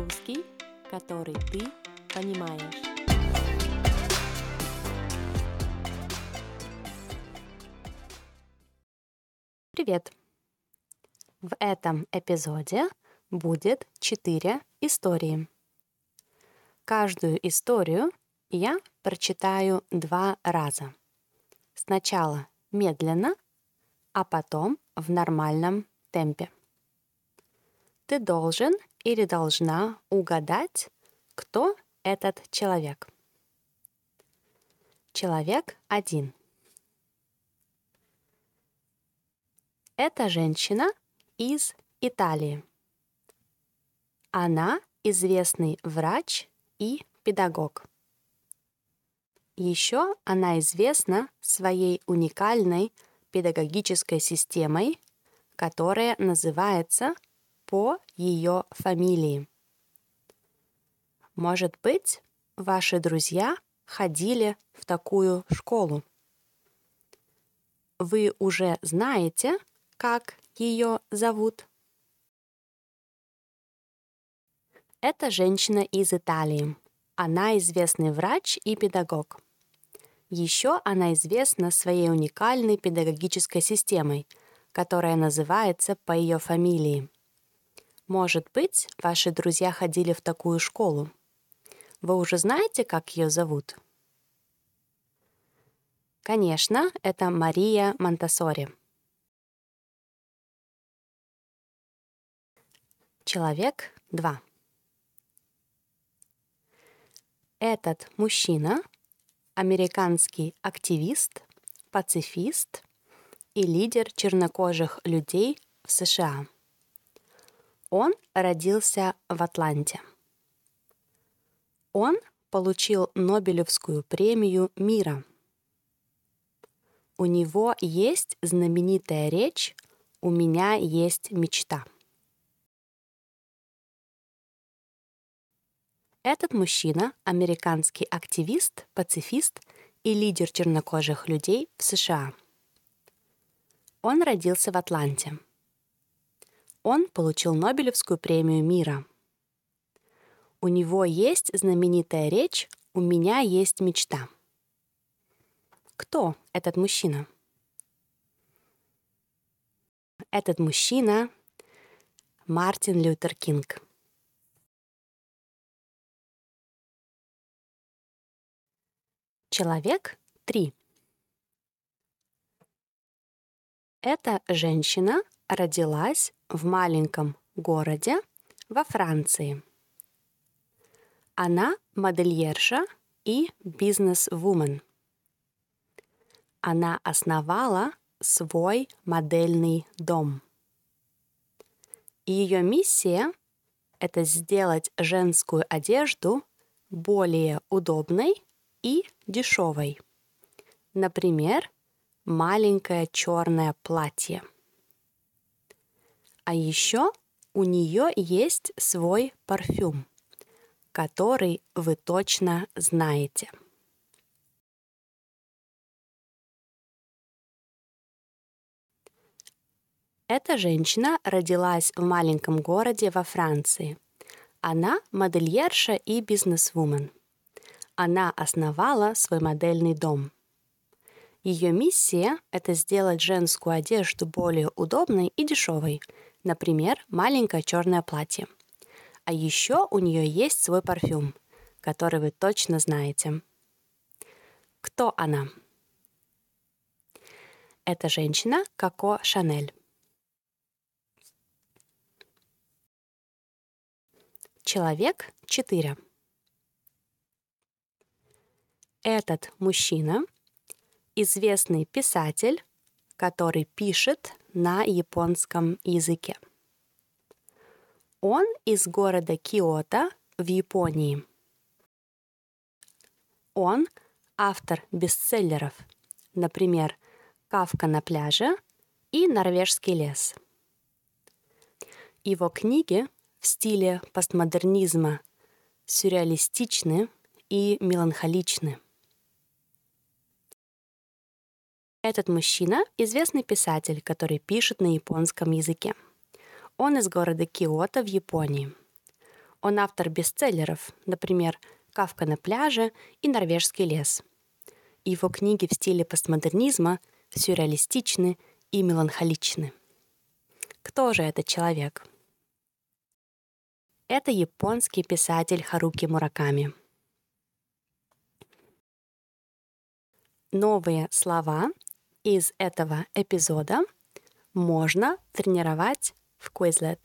Русский, который ты понимаешь. Привет! В этом эпизоде будет четыре истории. Каждую историю я прочитаю два раза. Сначала медленно, а потом в нормальном темпе. Ты должен или должна угадать, кто этот человек. Человек один. Это женщина из Италии. Она известный врач и педагог. Еще она известна своей уникальной педагогической системой, которая называется по ее фамилии. Может быть, ваши друзья ходили в такую школу. Вы уже знаете, как ее зовут? Это женщина из Италии. Она известный врач и педагог. Еще она известна своей уникальной педагогической системой, которая называется по ее фамилии – может быть, ваши друзья ходили в такую школу. Вы уже знаете, как ее зовут? Конечно, это Мария Монтасори. Человек 2. Этот мужчина – американский активист, пацифист и лидер чернокожих людей в США – он родился в Атланте. Он получил Нобелевскую премию мира. У него есть знаменитая речь «У меня есть мечта». Этот мужчина – американский активист, пацифист и лидер чернокожих людей в США. Он родился в Атланте – он получил Нобелевскую премию мира. У него есть знаменитая речь «У меня есть мечта». Кто этот мужчина? Этот мужчина — Мартин Лютер Кинг. Человек 3. Эта женщина родилась в маленьком городе во Франции. Она модельерша и бизнес-вумен. Она основала свой модельный дом. Ее миссия — это сделать женскую одежду более удобной и дешевой. Например, маленькое черное платье — а еще у нее есть свой парфюм, который вы точно знаете. Эта женщина родилась в маленьком городе во Франции. Она модельерша и бизнесвумен. Она основала свой модельный дом. Ее миссия – это сделать женскую одежду более удобной и дешевой – Например, маленькое черное платье. А еще у нее есть свой парфюм, который вы точно знаете. Кто она? Это женщина Коко Шанель. Человек 4. Этот мужчина – известный писатель, который пишет на японском языке. Он из города Киото в Японии. Он автор бестселлеров, например, «Кавка на пляже» и «Норвежский лес». Его книги в стиле постмодернизма сюрреалистичны и меланхоличны – Этот мужчина – известный писатель, который пишет на японском языке. Он из города Киото в Японии. Он автор бестселлеров, например, «Кавка на пляже» и «Норвежский лес». Его книги в стиле постмодернизма сюрреалистичны и меланхоличны. Кто же этот человек? Это японский писатель Харуки Мураками. Новые слова из этого эпизода можно тренировать в Quizlet.